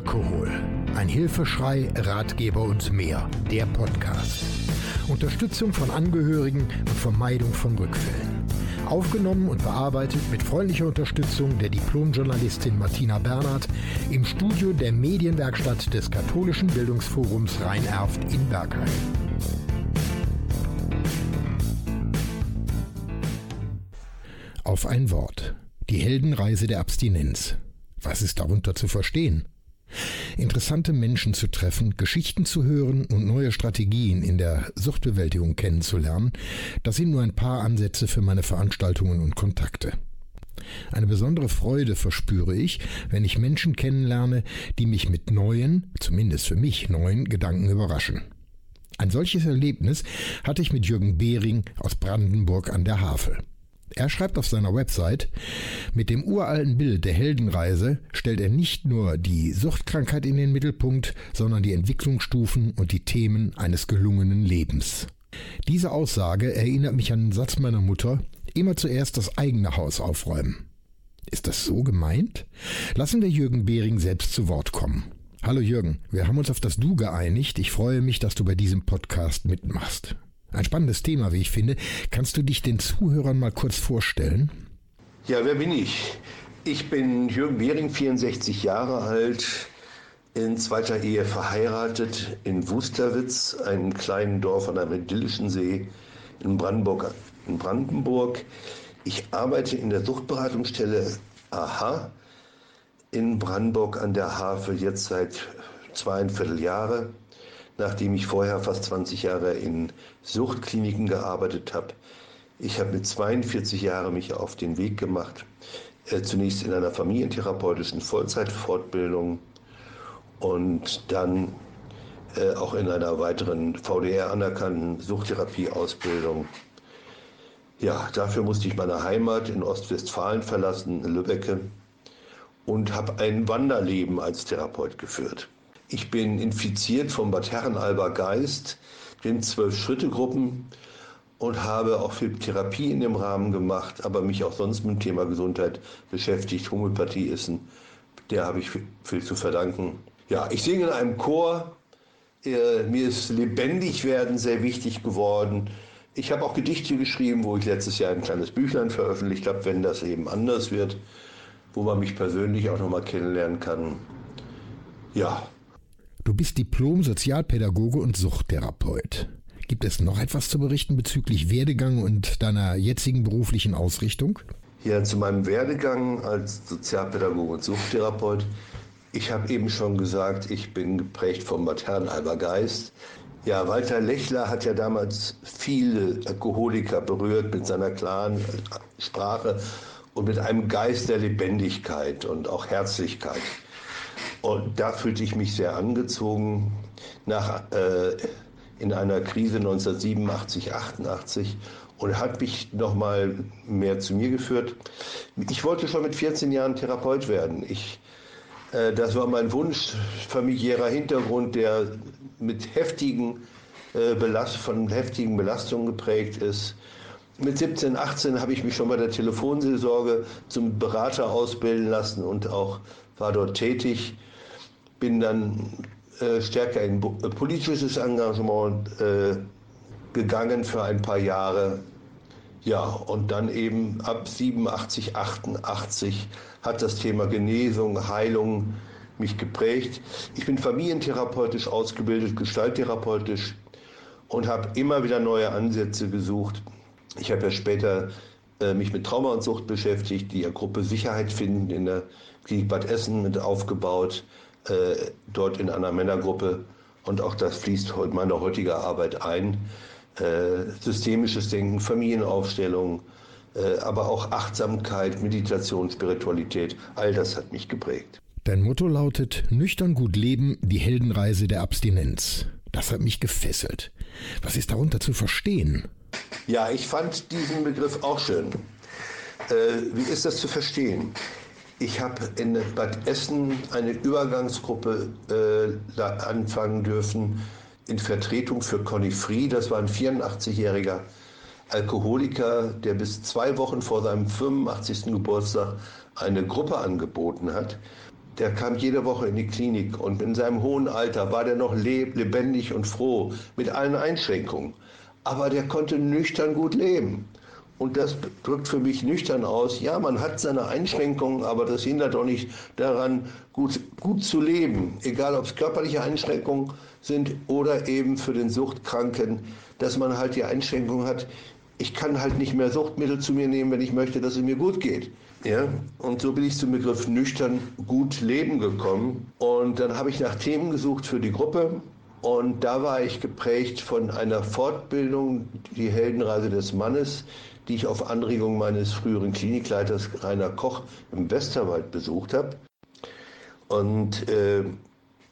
Alkohol. Ein Hilfeschrei, Ratgeber und mehr. Der Podcast. Unterstützung von Angehörigen und Vermeidung von Rückfällen. Aufgenommen und bearbeitet mit freundlicher Unterstützung der Diplomjournalistin Martina Bernhard im Studio der Medienwerkstatt des Katholischen Bildungsforums Rhein-Erft in Bergheim. Auf ein Wort. Die Heldenreise der Abstinenz. Was ist darunter zu verstehen? Interessante Menschen zu treffen, Geschichten zu hören und neue Strategien in der Suchtbewältigung kennenzulernen, das sind nur ein paar Ansätze für meine Veranstaltungen und Kontakte. Eine besondere Freude verspüre ich, wenn ich Menschen kennenlerne, die mich mit neuen, zumindest für mich neuen Gedanken überraschen. Ein solches Erlebnis hatte ich mit Jürgen Behring aus Brandenburg an der Havel. Er schreibt auf seiner Website, mit dem uralten Bild der Heldenreise stellt er nicht nur die Suchtkrankheit in den Mittelpunkt, sondern die Entwicklungsstufen und die Themen eines gelungenen Lebens. Diese Aussage erinnert mich an den Satz meiner Mutter, immer zuerst das eigene Haus aufräumen. Ist das so gemeint? Lassen wir Jürgen Behring selbst zu Wort kommen. Hallo Jürgen, wir haben uns auf das Du geeinigt. Ich freue mich, dass du bei diesem Podcast mitmachst. Ein spannendes Thema, wie ich finde. Kannst du dich den Zuhörern mal kurz vorstellen? Ja, wer bin ich? Ich bin Jürgen Behring, 64 Jahre alt, in zweiter Ehe verheiratet in Wusterwitz, einem kleinen Dorf an einem idyllischen See in Brandenburg. In Brandenburg. Ich arbeite in der Suchtberatungsstelle AHA in Brandenburg an der Havel jetzt seit zweieinviertel Jahre nachdem ich vorher fast 20 Jahre in Suchtkliniken gearbeitet habe. Ich habe mit 42 Jahren mich auf den Weg gemacht, äh, zunächst in einer familientherapeutischen Vollzeitfortbildung und dann äh, auch in einer weiteren VDR anerkannten Suchttherapieausbildung. Ja, dafür musste ich meine Heimat in Ostwestfalen verlassen, in Lübbecke, und habe ein Wanderleben als Therapeut geführt. Ich bin infiziert vom Bad Herrenalber Geist, den Zwölf-Schritte-Gruppen und habe auch viel Therapie in dem Rahmen gemacht, aber mich auch sonst mit dem Thema Gesundheit beschäftigt. Homöopathie ist ein, der habe ich viel zu verdanken. Ja, ich singe in einem Chor. Äh, mir ist lebendig werden sehr wichtig geworden. Ich habe auch Gedichte geschrieben, wo ich letztes Jahr ein kleines Büchlein veröffentlicht habe, wenn das eben anders wird, wo man mich persönlich auch nochmal kennenlernen kann. Ja, Du bist Diplom-Sozialpädagoge und Suchttherapeut. Gibt es noch etwas zu berichten bezüglich Werdegang und deiner jetzigen beruflichen Ausrichtung? Ja, zu meinem Werdegang als Sozialpädagoge und Suchttherapeut. Ich habe eben schon gesagt, ich bin geprägt vom Maternalber Geist. Ja, Walter Lechler hat ja damals viele Alkoholiker berührt mit seiner klaren Sprache und mit einem Geist der Lebendigkeit und auch Herzlichkeit. Und da fühlte ich mich sehr angezogen nach, äh, in einer Krise 1987, 88 und hat mich nochmal mehr zu mir geführt. Ich wollte schon mit 14 Jahren Therapeut werden. Ich, äh, das war mein Wunsch, familiärer Hintergrund, der mit heftigen, äh, Belast von heftigen Belastungen geprägt ist. Mit 17, 18 habe ich mich schon bei der Telefonseelsorge zum Berater ausbilden lassen und auch war dort tätig bin dann äh, stärker in äh, politisches Engagement äh, gegangen für ein paar Jahre. Ja, und dann eben ab 87, 88 hat das Thema Genesung, Heilung mich geprägt. Ich bin familientherapeutisch ausgebildet, gestalttherapeutisch und habe immer wieder neue Ansätze gesucht. Ich habe ja später äh, mich mit Trauma und Sucht beschäftigt, die Gruppe Sicherheit finden in der Klinik Bad Essen mit aufgebaut, äh, dort in einer Männergruppe und auch das fließt in meine heutige Arbeit ein. Äh, systemisches Denken, Familienaufstellung, äh, aber auch Achtsamkeit, Meditation, Spiritualität, all das hat mich geprägt. Dein Motto lautet Nüchtern gut leben, die Heldenreise der Abstinenz. Das hat mich gefesselt. Was ist darunter zu verstehen? Ja, ich fand diesen Begriff auch schön. Äh, wie ist das zu verstehen? Ich habe in Bad Essen eine Übergangsgruppe äh, anfangen dürfen in Vertretung für Conny Free. Das war ein 84-jähriger Alkoholiker, der bis zwei Wochen vor seinem 85. Geburtstag eine Gruppe angeboten hat. der kam jede Woche in die Klinik und in seinem hohen Alter war der noch lebendig und froh mit allen Einschränkungen. Aber der konnte nüchtern gut leben. Und das drückt für mich nüchtern aus, ja, man hat seine Einschränkungen, aber das hindert doch nicht daran, gut, gut zu leben. Egal, ob es körperliche Einschränkungen sind oder eben für den Suchtkranken, dass man halt die Einschränkung hat, ich kann halt nicht mehr Suchtmittel zu mir nehmen, wenn ich möchte, dass es mir gut geht. Ja, und so bin ich zum Begriff nüchtern gut leben gekommen. Und dann habe ich nach Themen gesucht für die Gruppe. Und da war ich geprägt von einer Fortbildung, die Heldenreise des Mannes, die ich auf Anregung meines früheren Klinikleiters Rainer Koch im Westerwald besucht habe. Und äh,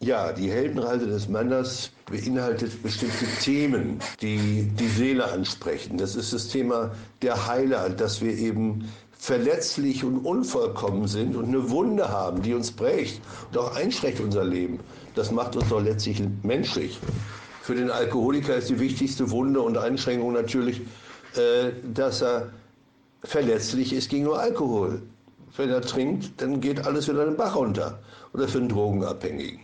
ja, die Heldenreise des Mannes beinhaltet bestimmte Themen, die die Seele ansprechen. Das ist das Thema der Heiler, dass wir eben verletzlich und unvollkommen sind und eine Wunde haben, die uns prägt und auch einschränkt unser Leben. Das macht uns doch letztlich menschlich. Für den Alkoholiker ist die wichtigste Wunde und Einschränkung natürlich, äh, dass er verletzlich ist gegenüber Alkohol. Wenn er trinkt, dann geht alles wieder den Bach runter. Oder für einen Drogenabhängigen.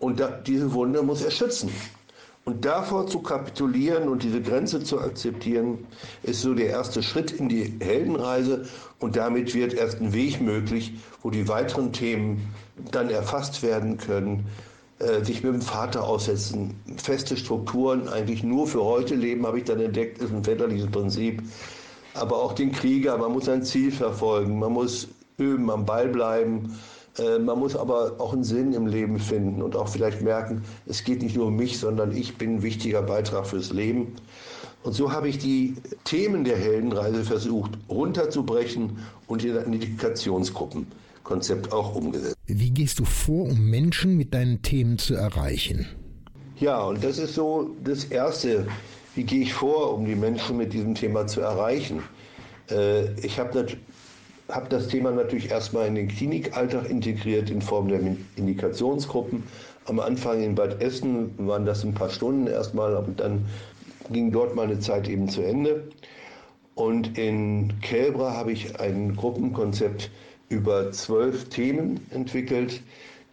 Und da, diese Wunde muss er schützen. Und davor zu kapitulieren und diese Grenze zu akzeptieren, ist so der erste Schritt in die Heldenreise. Und damit wird erst ein Weg möglich, wo die weiteren Themen dann erfasst werden können, äh, sich mit dem Vater aussetzen, feste Strukturen eigentlich nur für heute leben, habe ich dann entdeckt, ist ein väterliches Prinzip. Aber auch den Krieger, man muss ein Ziel verfolgen, man muss üben, am Ball bleiben man muss aber auch einen Sinn im Leben finden und auch vielleicht merken, es geht nicht nur um mich, sondern ich bin ein wichtiger Beitrag fürs Leben. Und so habe ich die Themen der Heldenreise versucht runterzubrechen und in ein Indikationsgruppenkonzept auch umgesetzt. Wie gehst du vor, um Menschen mit deinen Themen zu erreichen? Ja, und das ist so das Erste. Wie gehe ich vor, um die Menschen mit diesem Thema zu erreichen? Äh, ich habe habe das Thema natürlich erstmal in den Klinikalltag integriert in Form der Indikationsgruppen. Am Anfang in Bad Essen waren das ein paar Stunden erstmal, aber dann ging dort meine Zeit eben zu Ende. Und in Kälbra habe ich ein Gruppenkonzept über zwölf Themen entwickelt,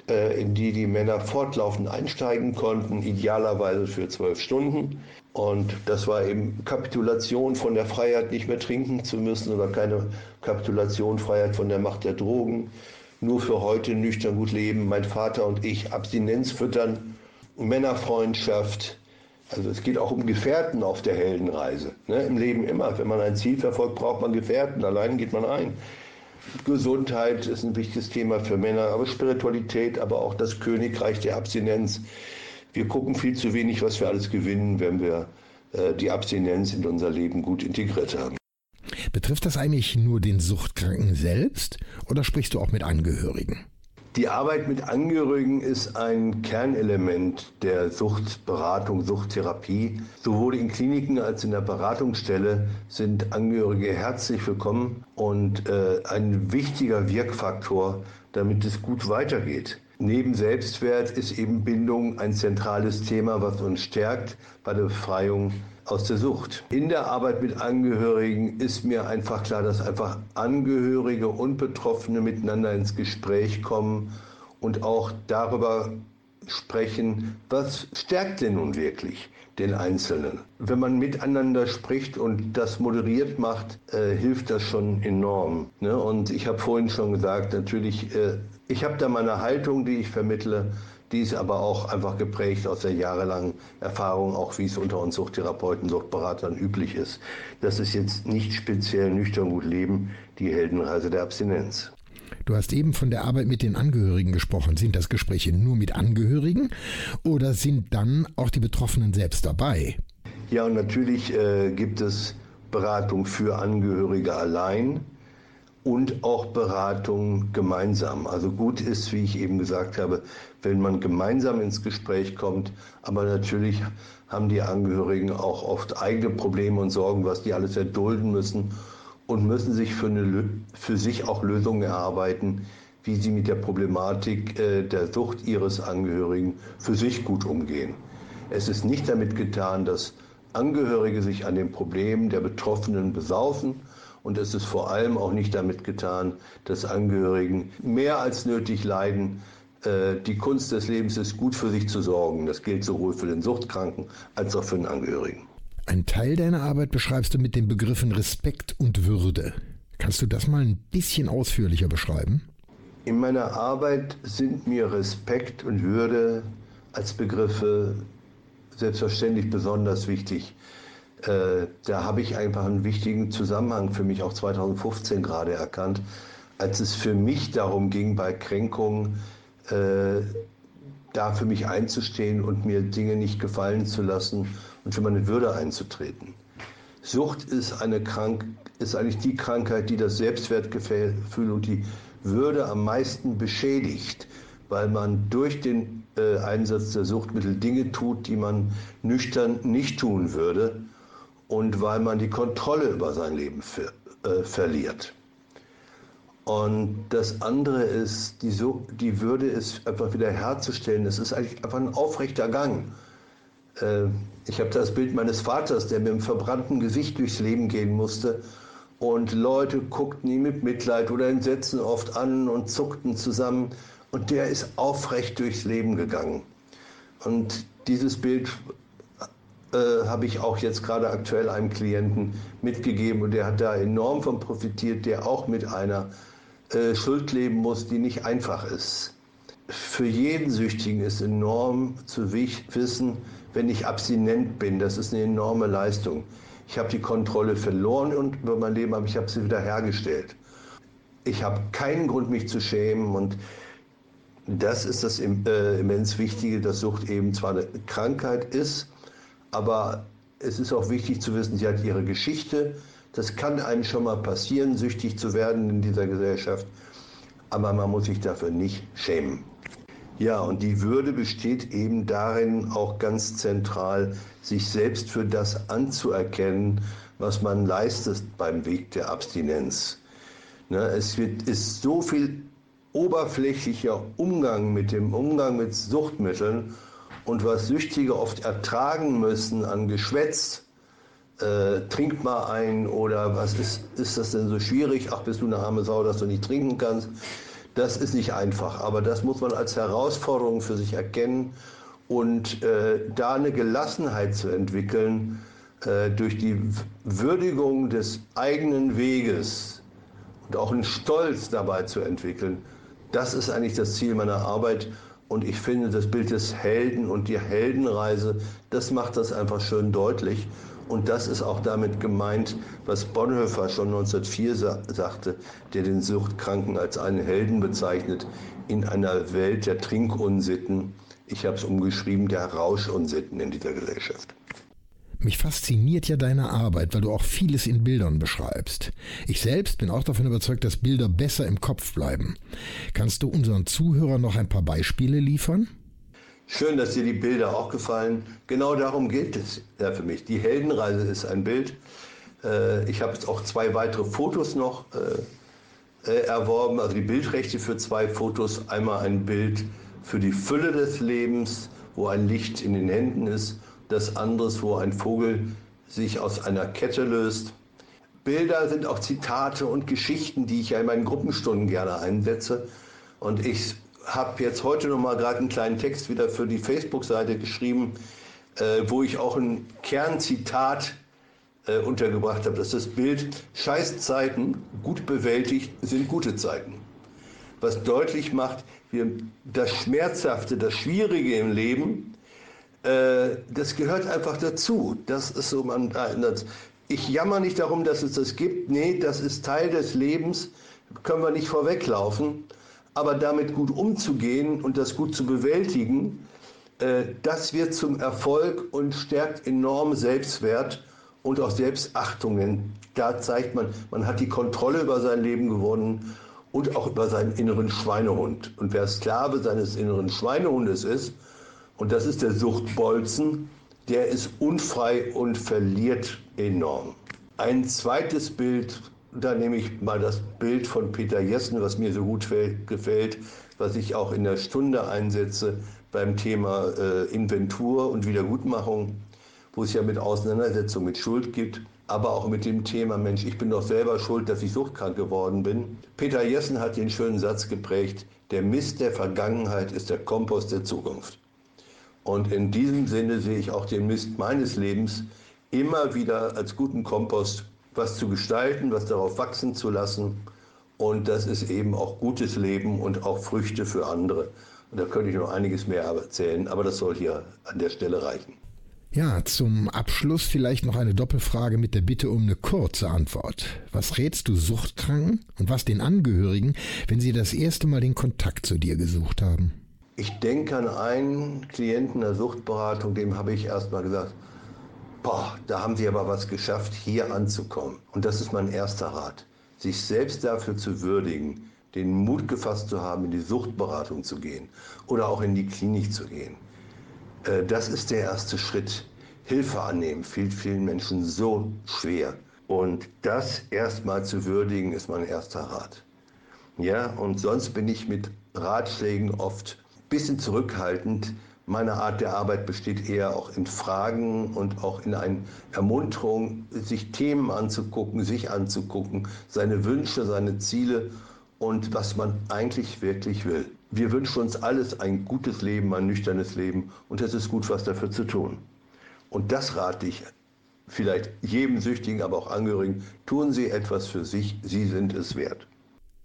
äh, in die die Männer fortlaufend einsteigen konnten, idealerweise für zwölf Stunden. Und das war eben Kapitulation von der Freiheit, nicht mehr trinken zu müssen oder keine Kapitulation, Freiheit von der Macht der Drogen. Nur für heute nüchtern gut leben, mein Vater und ich, Abstinenz füttern, Männerfreundschaft. Also es geht auch um Gefährten auf der Heldenreise. Ne? Im Leben immer. Wenn man ein Ziel verfolgt, braucht man Gefährten. Allein geht man ein. Gesundheit ist ein wichtiges Thema für Männer, aber Spiritualität, aber auch das Königreich der Abstinenz wir gucken viel zu wenig, was wir alles gewinnen, wenn wir äh, die Abstinenz in unser Leben gut integriert haben. Betrifft das eigentlich nur den Suchtkranken selbst oder sprichst du auch mit Angehörigen? Die Arbeit mit Angehörigen ist ein Kernelement der Suchtberatung, Suchttherapie. Sowohl in Kliniken als in der Beratungsstelle sind Angehörige herzlich willkommen und äh, ein wichtiger Wirkfaktor, damit es gut weitergeht. Neben Selbstwert ist eben Bindung ein zentrales Thema, was uns stärkt bei der Befreiung aus der Sucht. In der Arbeit mit Angehörigen ist mir einfach klar, dass einfach Angehörige und Betroffene miteinander ins Gespräch kommen und auch darüber sprechen, was stärkt denn nun wirklich den Einzelnen. Wenn man miteinander spricht und das moderiert macht, äh, hilft das schon enorm. Ne? Und ich habe vorhin schon gesagt, natürlich, äh, ich habe da meine Haltung, die ich vermittle. Die ist aber auch einfach geprägt aus der jahrelangen Erfahrung, auch wie es unter uns Suchttherapeuten, Suchtberatern üblich ist. Das ist jetzt nicht speziell nüchtern gut leben, die Heldenreise der Abstinenz. Du hast eben von der Arbeit mit den Angehörigen gesprochen. Sind das Gespräche nur mit Angehörigen oder sind dann auch die Betroffenen selbst dabei? Ja, und natürlich äh, gibt es Beratung für Angehörige allein und auch Beratung gemeinsam. Also gut ist, wie ich eben gesagt habe, wenn man gemeinsam ins Gespräch kommt, aber natürlich haben die Angehörigen auch oft eigene Probleme und Sorgen, was die alles erdulden müssen und müssen sich für, eine, für sich auch Lösungen erarbeiten, wie sie mit der Problematik äh, der Sucht ihres Angehörigen für sich gut umgehen. Es ist nicht damit getan, dass Angehörige sich an den Problemen der Betroffenen besaufen Und es ist vor allem auch nicht damit getan, dass Angehörigen mehr als nötig leiden. Äh, die Kunst des Lebens ist gut für sich zu sorgen. Das gilt sowohl für den Suchtkranken als auch für den Angehörigen. Ein Teil deiner Arbeit beschreibst du mit den Begriffen Respekt und Würde. Kannst du das mal ein bisschen ausführlicher beschreiben? In meiner Arbeit sind mir Respekt und Würde als Begriffe selbstverständlich besonders wichtig. Äh, da habe ich einfach einen wichtigen Zusammenhang für mich auch 2015 gerade erkannt, als es für mich darum ging, bei Kränkungen äh, da für mich einzustehen und mir Dinge nicht gefallen zu lassen und für meine Würde einzutreten. Sucht ist, eine Krank ist eigentlich die Krankheit, die das Selbstwertgefühl und die Würde am meisten beschädigt, weil man durch den äh, Einsatz der Suchtmittel Dinge tut, die man nüchtern nicht tun würde und weil man die Kontrolle über sein Leben ver äh, verliert. Und das andere ist, die, so die Würde ist einfach wieder herzustellen. Es ist eigentlich einfach ein aufrechter Gang. Äh, ich habe das Bild meines Vaters, der mit einem verbrannten Gesicht durchs Leben gehen musste. Und Leute guckten ihn mit Mitleid oder Entsetzen oft an und zuckten zusammen. Und der ist aufrecht durchs Leben gegangen. Und dieses Bild äh, habe ich auch jetzt gerade aktuell einem Klienten mitgegeben und der hat da enorm von profitiert, der auch mit einer äh, Schuld leben muss, die nicht einfach ist. Für jeden Süchtigen ist enorm zu wissen, wenn ich abstinent bin, das ist eine enorme Leistung. Ich habe die Kontrolle verloren und über mein Leben, aber ich habe sie wieder hergestellt. Ich habe keinen Grund, mich zu schämen und das ist das äh, immens Wichtige, dass Sucht eben zwar eine Krankheit ist, aber es ist auch wichtig zu wissen, sie hat ihre Geschichte, das kann einem schon mal passieren, süchtig zu werden in dieser Gesellschaft, aber man muss sich dafür nicht schämen. Ja, und die Würde besteht eben darin, auch ganz zentral, sich selbst für das anzuerkennen, was man leistet beim Weg der Abstinenz. Ne, es wird, ist so viel oberflächlicher Umgang mit dem Umgang mit Suchtmitteln und was Süchtige oft ertragen müssen an Geschwätz, äh, trink mal ein oder was ist, ist das denn so schwierig? Ach, bist du eine arme Sau, dass du nicht trinken kannst? Das ist nicht einfach, aber das muss man als Herausforderung für sich erkennen und äh, da eine Gelassenheit zu entwickeln äh, durch die Würdigung des eigenen Weges und auch einen Stolz dabei zu entwickeln. Das ist eigentlich das Ziel meiner Arbeit und ich finde, das Bild des Helden und die Heldenreise, das macht das einfach schön deutlich. Und das ist auch damit gemeint, was Bonhoeffer schon 1904 sa sagte, der den Suchtkranken als einen Helden bezeichnet in einer Welt der Trinkunsitten. Ich habe es umgeschrieben, der Rauschunsitten in dieser Gesellschaft. Mich fasziniert ja deine Arbeit, weil du auch vieles in Bildern beschreibst. Ich selbst bin auch davon überzeugt, dass Bilder besser im Kopf bleiben. Kannst du unseren Zuhörern noch ein paar Beispiele liefern? Schön, dass dir die Bilder auch gefallen. Genau darum geht es ja für mich. Die Heldenreise ist ein Bild. Äh, ich habe jetzt auch zwei weitere Fotos noch äh, äh, erworben, also die Bildrechte für zwei Fotos. Einmal ein Bild für die Fülle des Lebens, wo ein Licht in den Händen ist. Das andere, wo ein Vogel sich aus einer Kette löst. Bilder sind auch Zitate und Geschichten, die ich ja in meinen Gruppenstunden gerne einsetze. Und ich habe jetzt heute noch mal gerade einen kleinen Text wieder für die Facebook-Seite geschrieben, äh, wo ich auch ein Kernzitat äh, untergebracht habe. Das ist das Bild, Scheißzeiten, gut bewältigt, sind gute Zeiten. Was deutlich macht, wir, das Schmerzhafte, das Schwierige im Leben, äh, das gehört einfach dazu. Das ist so, man, das, ich jammer nicht darum, dass es das gibt. Nee, das ist Teil des Lebens, können wir nicht vorweglaufen. Aber damit gut umzugehen und das gut zu bewältigen, äh, das wird zum Erfolg und stärkt enorm Selbstwert und auch Selbstachtung. Denn da zeigt man, man hat die Kontrolle über sein Leben gewonnen und auch über seinen inneren Schweinehund. Und wer Sklave seines inneren Schweinehundes ist, und das ist der Suchtbolzen, der ist unfrei und verliert enorm. Ein zweites Bild da nehme ich mal das Bild von Peter Jessen, was mir so gut gefällt, was ich auch in der Stunde einsetze beim Thema äh, Inventur und Wiedergutmachung, wo es ja mit Auseinandersetzung mit Schuld gibt. aber auch mit dem Thema, Mensch, ich bin doch selber schuld, dass ich suchtkrank geworden bin. Peter Jessen hat den schönen Satz geprägt, der Mist der Vergangenheit ist der Kompost der Zukunft. Und in diesem Sinne sehe ich auch den Mist meines Lebens immer wieder als guten Kompost, was zu gestalten, was darauf wachsen zu lassen. Und das ist eben auch gutes Leben und auch Früchte für andere. Und da könnte ich noch einiges mehr erzählen, aber das soll hier an der Stelle reichen. Ja, zum Abschluss vielleicht noch eine Doppelfrage mit der Bitte um eine kurze Antwort. Was rätst du Suchtkranken und was den Angehörigen, wenn sie das erste Mal den Kontakt zu dir gesucht haben? Ich denke an einen Klienten der Suchtberatung, dem habe ich erst mal gesagt, boah, da haben sie aber was geschafft, hier anzukommen. Und das ist mein erster Rat, sich selbst dafür zu würdigen, den Mut gefasst zu haben, in die Suchtberatung zu gehen oder auch in die Klinik zu gehen. Äh, das ist der erste Schritt. Hilfe annehmen fehlt vielen Menschen so schwer. Und das erstmal zu würdigen, ist mein erster Rat. Ja, und sonst bin ich mit Ratschlägen oft ein bisschen zurückhaltend. Meine Art der Arbeit besteht eher auch in Fragen und auch in einer Ermunterung, sich Themen anzugucken, sich anzugucken, seine Wünsche, seine Ziele und was man eigentlich wirklich will. Wir wünschen uns alles ein gutes Leben, ein nüchternes Leben und es ist gut, was dafür zu tun. Und das rate ich vielleicht jedem Süchtigen, aber auch Angehörigen. Tun Sie etwas für sich, Sie sind es wert.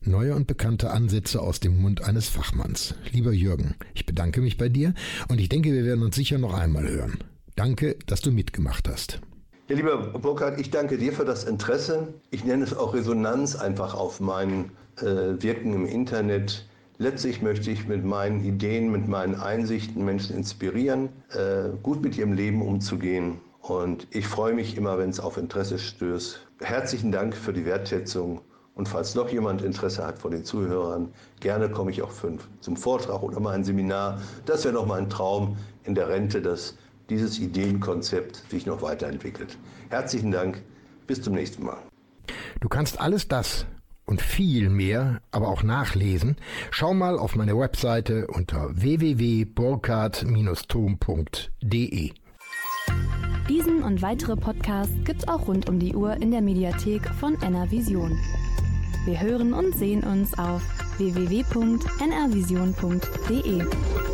Neue und bekannte Ansätze aus dem Mund eines Fachmanns. Lieber Jürgen, ich bedanke mich bei dir und ich denke, wir werden uns sicher noch einmal hören. Danke, dass du mitgemacht hast. Ja, lieber Burkhard, ich danke dir für das Interesse. Ich nenne es auch Resonanz einfach auf mein äh, Wirken im Internet. Letztlich möchte ich mit meinen Ideen, mit meinen Einsichten Menschen inspirieren, äh, gut mit ihrem Leben umzugehen. Und ich freue mich immer, wenn es auf Interesse stößt. Herzlichen Dank für die Wertschätzung. Und falls noch jemand Interesse hat von den Zuhörern, gerne komme ich auch fünf zum Vortrag oder mal ein Seminar. Das wäre noch mal ein Traum in der Rente, dass dieses Ideenkonzept sich noch weiterentwickelt. Herzlichen Dank, bis zum nächsten Mal. Du kannst alles das und viel mehr aber auch nachlesen. Schau mal auf meine Webseite unter www.burkhard-tom.de. Diesen und weitere Podcasts gibt's auch rund um die Uhr in der Mediathek von NRVision. Wir hören und sehen uns auf www.nrvision.de.